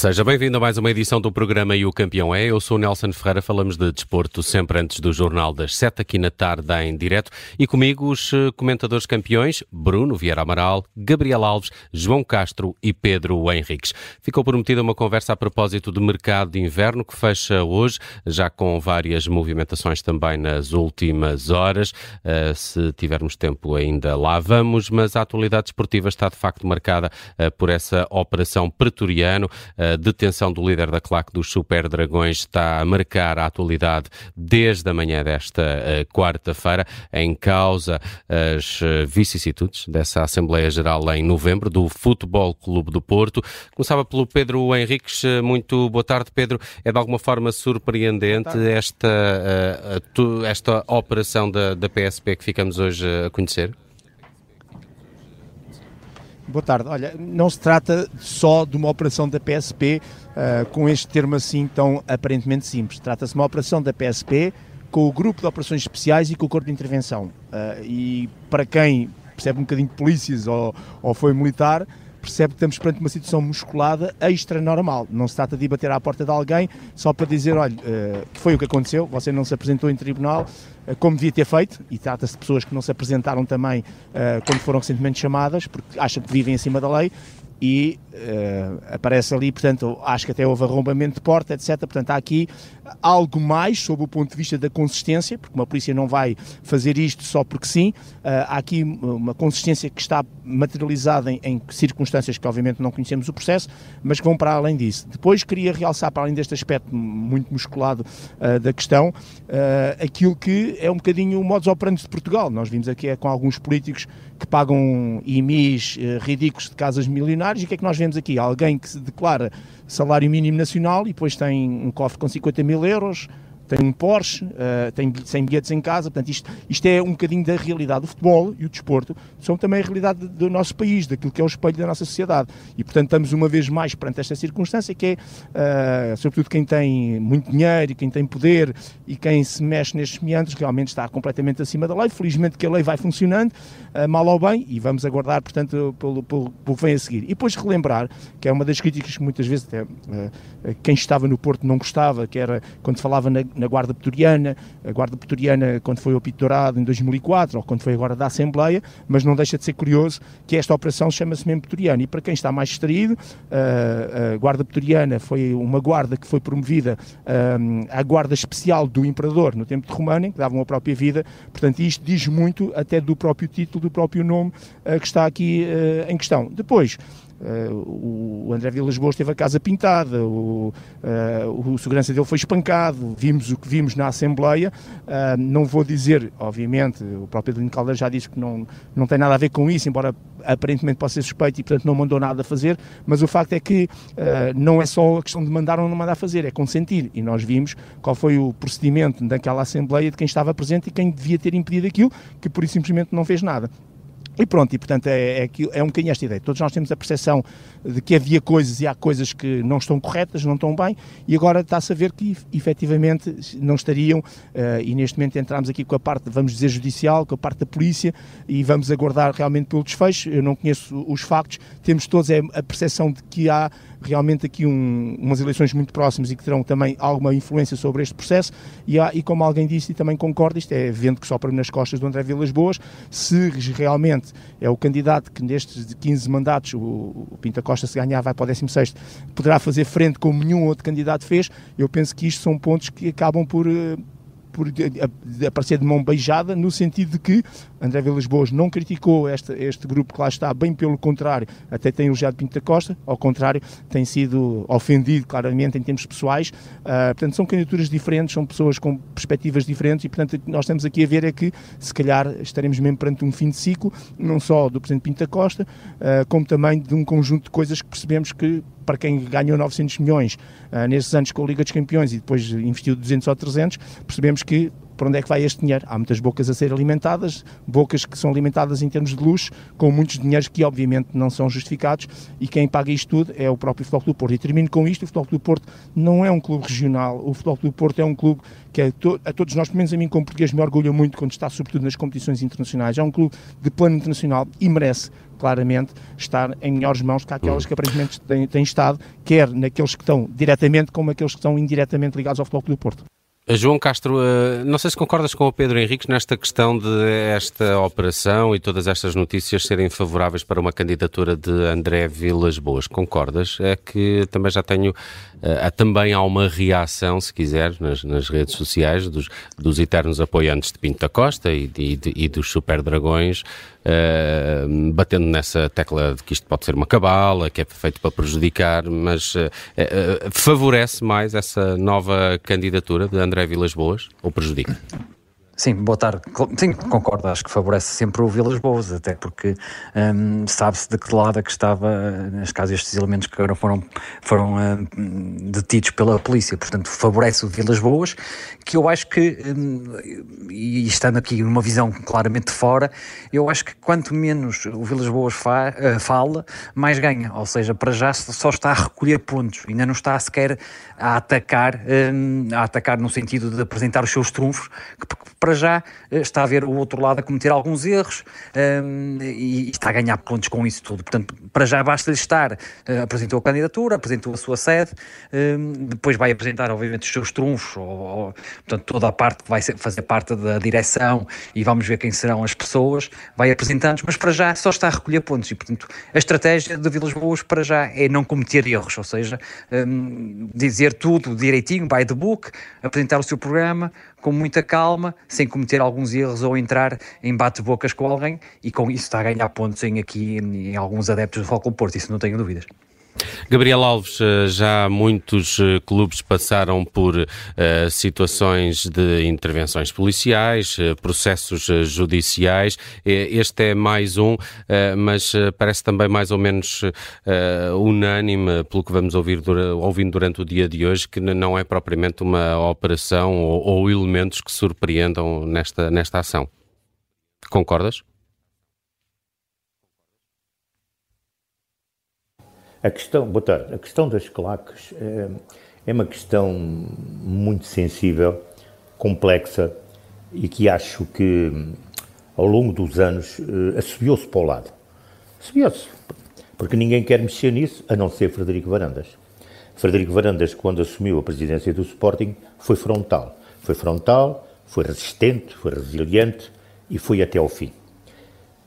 Seja bem-vindo a mais uma edição do programa E o Campeão é. Eu sou Nelson Ferreira, falamos de desporto sempre antes do Jornal das Sete, aqui na tarde em direto. E comigo os eh, comentadores campeões, Bruno Vieira Amaral, Gabriel Alves, João Castro e Pedro Henriques. Ficou prometida uma conversa a propósito do mercado de inverno que fecha hoje, já com várias movimentações também nas últimas horas. Uh, se tivermos tempo ainda lá vamos, mas a atualidade esportiva está de facto marcada uh, por essa operação pretoriano a detenção do líder da claque dos Super Dragões está a marcar a atualidade desde a manhã desta uh, quarta-feira, em causa as uh, vicissitudes dessa Assembleia Geral em novembro do Futebol Clube do Porto. Começava pelo Pedro Henriques. Eh, muito boa tarde, Pedro. É de alguma forma surpreendente esta, uh, tu, esta operação da, da PSP que ficamos hoje a conhecer? Boa tarde. Olha, não se trata só de uma operação da PSP uh, eh, com este termo assim tão aparentemente simples. Trata-se de uma operação da PSP com o grupo de operações especiais e com o corpo de intervenção. Uh, e para quem percebe um bocadinho de polícias ou, ou foi militar, percebe que estamos perante uma situação musculada extra normal. Não se trata de bater à porta de alguém só para dizer, olha, uh, que foi o que aconteceu, você não se apresentou em tribunal uh, como devia ter feito, e trata-se de pessoas que não se apresentaram também uh, quando foram recentemente chamadas, porque acham que vivem acima da lei, e uh, aparece ali, portanto, acho que até houve arrombamento de porta, etc. Portanto, há aqui algo mais sob o ponto de vista da consistência, porque uma polícia não vai fazer isto só porque sim. Uh, há aqui uma consistência que está materializada em, em, circunstâncias que, obviamente, não conhecemos o processo, mas que vão para além disso. Depois, queria realçar, para além deste aspecto muito musculado uh, da questão, aquilo que é um bocadinho o modus operandi de Portugal. Nós vimos aqui é com alguns políticos que pagam IMIs ridículos de casas milionárias e o que é que nós vemos aqui? Alguém que se declara salário mínimo nacional e depois tem um cofre com 50 mil euros, tem um Porsche, uh, tem 100 bilhetes em casa, portanto isto, isto é um bocadinho da realidade. Do futebol e o desporto, são também a realidade do nosso país, daquilo que é o espelho da nossa sociedade. E portanto estamos uma vez mais perante esta circunstância que é, uh, sobretudo quem tem muito dinheiro e quem tem poder e quem se mexe nestes meandros realmente está completamente acima da lei, felizmente que a lei vai funcionando, uh, mal ou bem, e vamos aguardar portanto pelo, pelo, pelo que vem a seguir. E depois relembrar, que é uma das críticas que muitas vezes até, quem estava no Porto não gostava, que era quando falava na na Guarda Pretoriana, a Guarda Pretoriana quando foi ao Pito Dourado em 2004, ou quando foi agora da Assembleia, mas não deixa de ser curioso que esta operação chama-se mesmo Pretoriana. E para quem está mais distraído, a Guarda Pretoriana foi uma guarda que foi promovida à Guarda Especial do Imperador no tempo de Romano, que davam a própria vida, portanto isto diz muito até do próprio título, do próprio nome que está aqui em questão. Depois, Uh, o André Vilas Boas teve a casa pintada, o, uh, o segurança dele foi espancado, vimos o que vimos na Assembleia. Uh, não vou dizer, obviamente, o próprio Adelino Caldeira já disse que não, não tem nada a ver com isso, embora aparentemente possa ser suspeito e, portanto, não mandou nada a fazer. Mas o facto é que não é só a questão de mandar ou não mandar fazer, é consentir. E nós vimos qual foi o procedimento daquela Assembleia de quem estava presente e quem devia ter impedido aquilo, que por isso simplesmente não fez nada. E pronto, e portanto é, é, é um bocadinho esta ideia. Todos nós temos a percepção de que havia coisas e há coisas que não estão corretas, não estão bem, e agora está-se a ver que efetivamente não estariam, uh, e neste momento entramos aqui com a parte, vamos dizer, judicial, com a parte da polícia, e vamos aguardar realmente pelo desfecho. Eu não conheço os factos, temos todos a percepção de que há realmente aqui um, umas eleições muito próximas e que terão também alguma influência sobre este processo. E, há, e como alguém disse e também concordo, isto é vento que sopra nas costas do André Vilas Boas, se realmente é o candidato que nestes 15 mandatos, o, o Pinta Costa se ganhar vai para o 16 poderá fazer frente como nenhum outro candidato fez, eu penso que isto são pontos que acabam por eh, por aparecer de mão beijada, no sentido de que André Vilas Boas não criticou este, este grupo que lá está, bem pelo contrário, até tem elogiado Pinto da Costa, ao contrário, tem sido ofendido claramente em termos pessoais. Uh, portanto, são candidaturas diferentes, são pessoas com perspectivas diferentes e, portanto, nós estamos aqui a ver é que, se calhar, estaremos mesmo perante um fim de ciclo, não só do Presidente Pinto da Costa, uh, como também de um conjunto de coisas que percebemos que para quem ganhou 900 milhões uh, nesses anos com a Liga dos Campeões e depois investiu 200 ou 300, percebemos que para onde é que vai este dinheiro? Há muitas bocas a ser alimentadas, bocas que são alimentadas em termos de luxo, com muitos dinheiros que obviamente não são justificados e quem paga isto tudo é o próprio Futebol Clube Porto. E termino com isto, o Futebol Clube Porto não é um clube regional, o Futebol Clube Porto é um clube que a, to a todos nós, pelo menos a mim como português, me orgulha muito quando está sobretudo nas competições internacionais. É um clube de plano internacional e merece claramente estar em melhores mãos que aquelas que aparentemente têm, têm estado, quer naqueles que estão diretamente como aqueles que estão indiretamente ligados ao Futebol Clube do Porto. João Castro, eh, não sei se concordas com o Pedro Henriques nesta questão de esta operação e todas estas notícias serem favoráveis para uma candidatura de André Vilas Boas. Concordas? É que também já tenho, uh, também há uma reação, se quiser, nas, nas redes sociais dos, dos eternos apoiantes de Pinto da Costa e, e, e dos Super Dragões, uh, batendo nessa tecla de que isto pode ser uma cabala, que é feito para prejudicar, mas uh, favorece mais essa nova candidatura de André Vilas Boas ou prejudica? Sim, boa tarde. Sim, concordo, acho que favorece sempre o Vilas Boas, até porque um, sabe-se de que lado é que estava, neste caso, estes elementos que agora foram, foram um, detidos pela polícia. Portanto, favorece o Vilas Boas, que eu acho que, um, e estando aqui numa visão claramente fora, eu acho que quanto menos o Vilas Boas fa, uh, fala, mais ganha. Ou seja, para já só está a recolher pontos, ainda não está sequer a atacar, hum, a atacar no sentido de apresentar os seus trunfos, que para já eh, está a ver o outro lado a cometer alguns erros um, e está a ganhar pontos com isso tudo. Portanto, para já basta-lhe estar, uh, apresentou a candidatura, apresentou a sua sede, um, depois vai apresentar, obviamente, os seus trunfos, ou, ou, portanto, toda a parte que vai ser, fazer parte da direção e vamos ver quem serão as pessoas, vai apresentando mas para já só está a recolher pontos e, portanto, a estratégia de Vilas Boas para já é não cometer erros, ou seja, um, dizer tudo direitinho, by the book, apresentar o seu programa com muita calma, sem cometer alguns erros ou entrar em bate-bocas com alguém e com isso está a ganhar pontos em aqui em, alguns adeptos do Foco Porto, isso não tenho dúvidas. Gabriel Alves, eh, já muitos eh, clubes passaram por uh, situações de intervenções policiais, processos judiciais. Este é mais um, mas parece também mais ou menos unânime, pelo que vamos ouvir ouvindo durante o dia de hoje, que não é propriamente uma operação ou, ou elementos que surpreendam nesta, nesta ação. Concordas? A questão, boa tarde, a questão das claques é, é uma questão muito sensível, complexa e que acho que ao longo dos anos eh, assobiou-se para o lado. Assobiou-se, porque ninguém quer mexer nisso, a não ser Frederico Varandas. Frederico Varandas, quando assumiu a presidência do Sporting, foi frontal. Foi frontal, foi resistente, foi resiliente e foi até ao fim.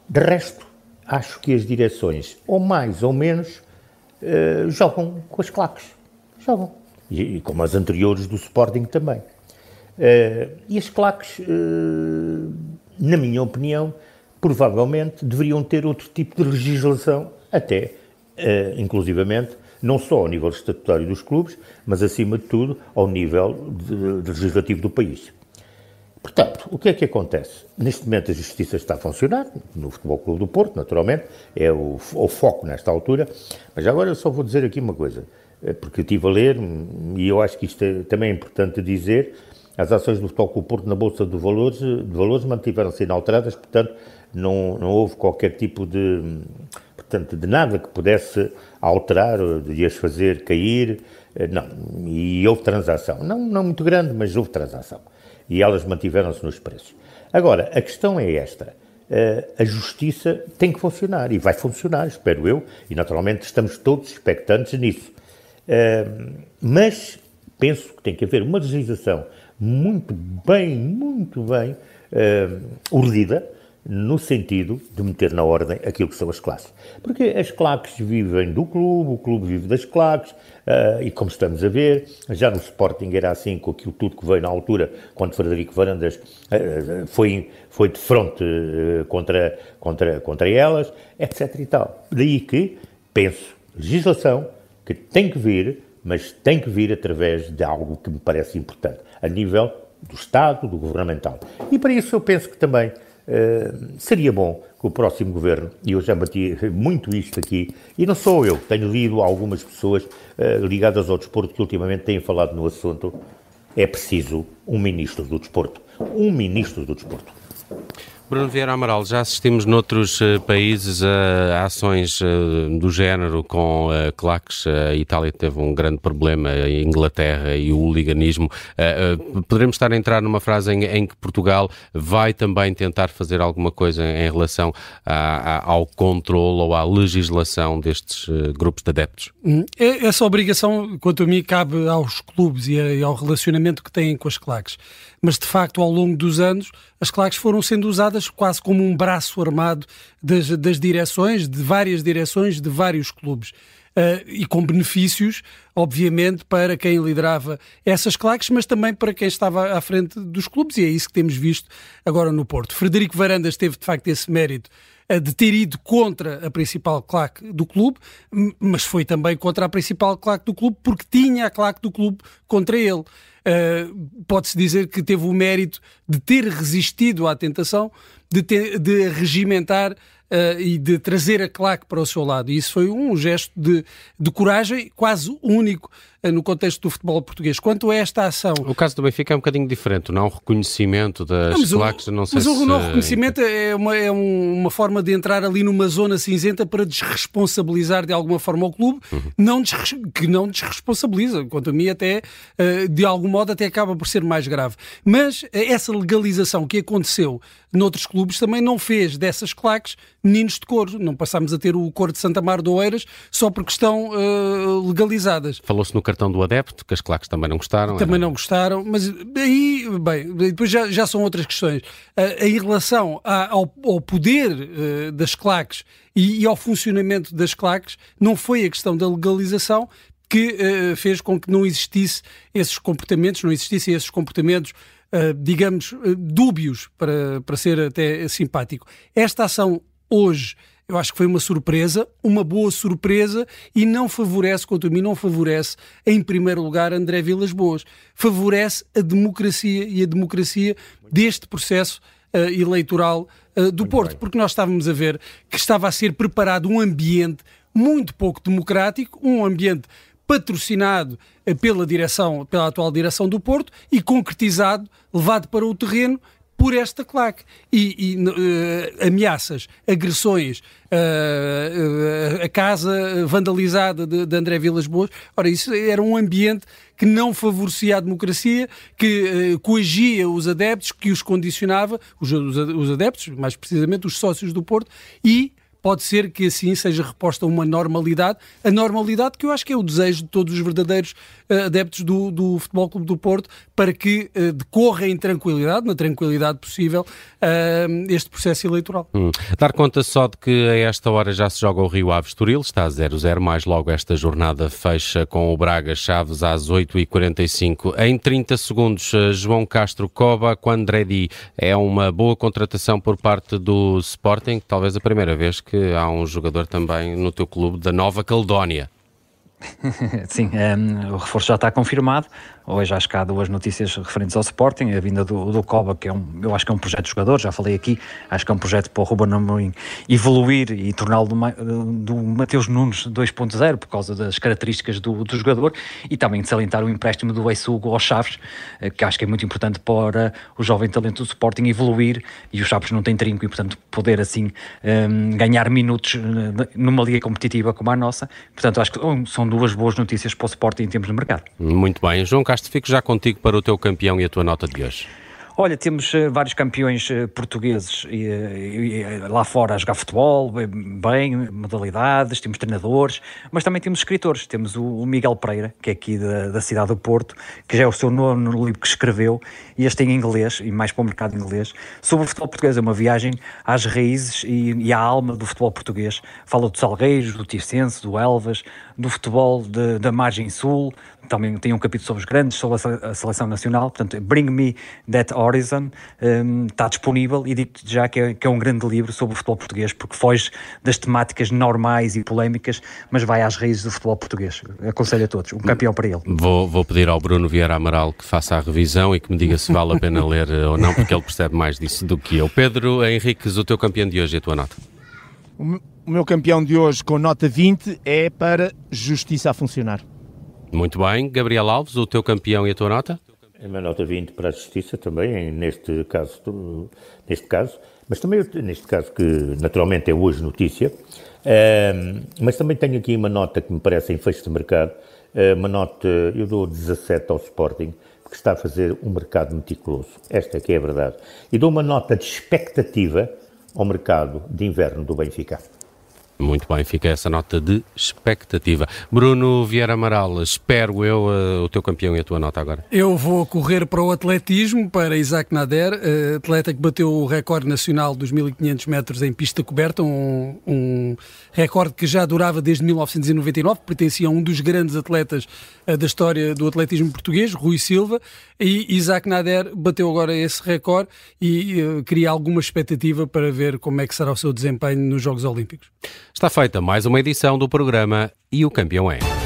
De resto, acho que as direções, ou mais ou menos, uh, jogam com as claques. Jogam. E, e, como as anteriores do Sporting também. Uh, e as claques, uh, na minha opinião, provavelmente deveriam ter outro tipo de legislação, até, inclusivamente, não só ao nível estatutário dos clubes, mas acima de tudo ao nível de, de legislativo do país. Portanto, o que é que acontece? Neste momento a justiça está a funcionar, no Futebol Clube do Porto, naturalmente, é o, o foco nesta altura, mas agora eu só vou dizer aqui uma coisa, é porque eu estive a ler, e eu acho que isto é, também é importante dizer, as ações do Futebol Clube do Porto na Bolsa de Valores, de valores mantiveram-se inalteradas, portanto, não, não houve qualquer tipo de, portanto, de nada que pudesse alterar, de as fazer cair, eh, não, e houve transação, não, não muito grande, mas houve transação e elas mantiveram-se nos preços. Agora, a questão é esta. Uh, a justiça tem que funcionar e vai funcionar, espero eu, e naturalmente estamos todos expectantes nisso. Uh, mas penso que tem que haver uma legislação muito bem, muito bem urdida, no sentido de meter na ordem aquilo que são as classes. Porque as claques vivem do clube, o clube vive das claques, uh, e como estamos a ver, já no Sporting era assim, com aquilo tudo que veio na altura, quando Frederico Varandas uh, foi, foi de frente uh, contra, contra, contra elas, etc e tal. Daí que, penso, legislação que tem que vir, mas tem que vir através de algo que me parece importante, a nível do Estado, do governamental. E para isso eu penso que também Uh, seria bom que o próximo governo, e eu já bati muito isto aqui, e não sou eu, tenho lido algumas pessoas uh, ligadas ao desporto que ultimamente têm falado no assunto, é preciso um ministro do desporto. Um ministro do desporto. Bruno Vieira Amaral, já assistimos noutros uh, países a ações uh, do género com uh, claques. A Itália teve um grande problema, a Inglaterra e o hooliganismo. poderemos estar a entrar numa frase em, em, que Portugal vai também tentar fazer alguma coisa em relação a, a, ao controle ou à legislação destes grupos de adeptos? Hum, é, essa obrigação, quanto a mim, cabe aos clubes e, e ao relacionamento que têm com as claques. Mas, de facto, ao longo dos anos, as claques foram sendo usadas quase como um braço armado das, das direções, de várias direções, de vários clubes. Uh, e com benefícios, obviamente, para quem liderava essas claques, mas também para quem estava à frente dos clubes, e é isso que temos visto agora no Porto. Frederico Varandas teve, de facto, esse mérito de ter ido contra a principal claque do clube, mas foi também contra a principal claque do clube porque tinha a claque do clube contra ele. Uh, Pode-se dizer que teve o mérito de ter resistido à tentação de, ter, de regimentar uh, e de trazer a claque para o seu lado. E isso foi um gesto de, de coragem quase único no contexto do futebol português. Quanto a esta ação. O caso do Benfica é um bocadinho diferente, não? O reconhecimento das não, claques, não sei mas se. Mas o não reconhecimento é, uma, é uma forma de entrar ali numa zona cinzenta para desresponsabilizar de alguma forma o clube, uhum. não que não desresponsabiliza. Quanto a mim, até uh, de algum modo, até acaba por ser mais grave. Mas essa legalização que aconteceu noutros clubes também não fez dessas claques meninos de cor. Não passámos a ter o cor de Santa Mar do Oeiras só porque estão uh, legalizadas. Falou-se no cartão do adepto, que as claques também não gostaram. Também era... não gostaram, mas aí, bem, depois já, já são outras questões. Uh, em relação a, ao, ao, poder uh, das claques e, e, ao funcionamento das claques, não foi a questão da legalização que fez com que não existisse esses comportamentos, não existissem esses comportamentos Uh, digamos, uh, dúbios, para, para ser até simpático. Esta ação hoje eu acho que foi uma surpresa, uma boa surpresa e não favorece, quanto a mim, não favorece, em primeiro lugar, André Vilas Boas. Favorece a democracia e a democracia deste processo uh, eleitoral uh, do muito Porto, bem. porque nós estávamos a ver que estava a ser preparado um ambiente muito pouco democrático, um ambiente patrocinado uh, pela direção, pela atual direção do Porto e concretizado, levado para o terreno por esta claque. E, e uh, ameaças, agressões, uh, uh, a casa vandalizada de, de, André Vilas Boas. Ora, isso era um ambiente que não favorecia a democracia, que coagia os adeptos, que os condicionava, os, os, os adeptos, mais precisamente os sócios do Porto, e pode ser que assim seja reposta uma normalidade, a normalidade que eu acho que é o desejo de todos os verdadeiros adeptos do, do Futebol Clube do Porto, para que uh, decorra em tranquilidade, na tranquilidade possível, uh, este processo eleitoral. Hum. Dar conta só de que a esta hora já se joga o Rio Ave Estoril, está a 0-0, mais logo esta jornada fecha com o Braga Chaves às 8h45. Em 30 segundos, João Castro Coba, Quandredi é uma boa contratação por parte do Sporting, talvez a primeira vez que há um jogador também no teu clube da Nova Caledónia. Sim, um, ehm, o reforço já está confirmado. Hoje acho que há duas notícias referentes ao Sporting, a vinda do, do Coba, que é um, eu acho que é um projeto de jogador, já falei aqui, acho que é um projeto para o Ruben Amorim evoluir e torná-lo do, do Mateus Nunes 2.0 por causa das características do, do jogador e também de salientar o empréstimo do Eisugo aos Chaves, eh, que acho que é muito importante para o jovem talento do Sporting evoluir e os Chaves não têm trinco e portanto poder assim ehm, ganhar minutos eh, numa liga competitiva como a nossa, portanto acho que são duas boas notícias para o Sporting em termos de mercado. Muito bem, João Castro, fico já contigo para o teu campeão e a tua nota de hoje. Olha, temos uh, vários campeões uh, portugueses uh, lá fora a jogar futebol, bem, modalidades, temos treinadores, mas também temos escritores. Temos o, o Miguel Pereira, que é aqui da, da, cidade do Porto, que já é o seu nono livro que escreveu, e este em inglês, e mais para o mercado inglês, sobre o futebol português. É uma viagem às raízes e, e à alma do futebol português. Fala dos Salgueiros, do Ticense, do Elvas, do futebol de, da margem sul, também tem um capítulo sobre os grandes, sobre a seleção nacional, portanto, Bring Me That Horizon um, está disponível e digo já que é, que é, um grande livro sobre o futebol português, porque foge das temáticas normais e polémicas, mas vai às raízes do futebol português. Aconselho a todos, um campeão para ele. Vou, vou pedir ao Bruno Vieira Amaral que faça a revisão e que me diga se vale a pena ler ou não, porque ele percebe mais disso do que eu. Pedro Henriques, o teu campeão de hoje a tua nota? O meu campeão de hoje com nota 20 é para Justiça a Funcionar. Muito bem. Gabriel Alves, o teu campeão e a tua nota? A minha nota 20 para a Justiça também, neste caso, neste caso mas também neste caso que naturalmente é hoje notícia, uh, mas também tenho aqui uma nota que me parece em fecho de mercado, uh, uma nota, eu dou 17 ao Sporting, porque está a fazer um mercado meticuloso, esta é que é a verdade, e dou uma nota de expectativa ao mercado de inverno do Benfica. Muito bem, fica essa nota de expectativa. Bruno Vieira Amaral, espero eu uh, o teu campeão e a tua nota agora. Eu vou correr para o atletismo, para Isaac Nader, uh, atleta que bateu o recorde nacional dos 1500 metros em pista coberta, um, um recorde que já durava desde 1999, pertencia a um dos grandes atletas uh, da história do atletismo português, Rui Silva, e Isaac Nader bateu agora esse recorde e cria alguma expectativa para ver como é que será o seu desempenho nos Jogos Olímpicos. Está feita mais uma edição do programa E o Campeão é.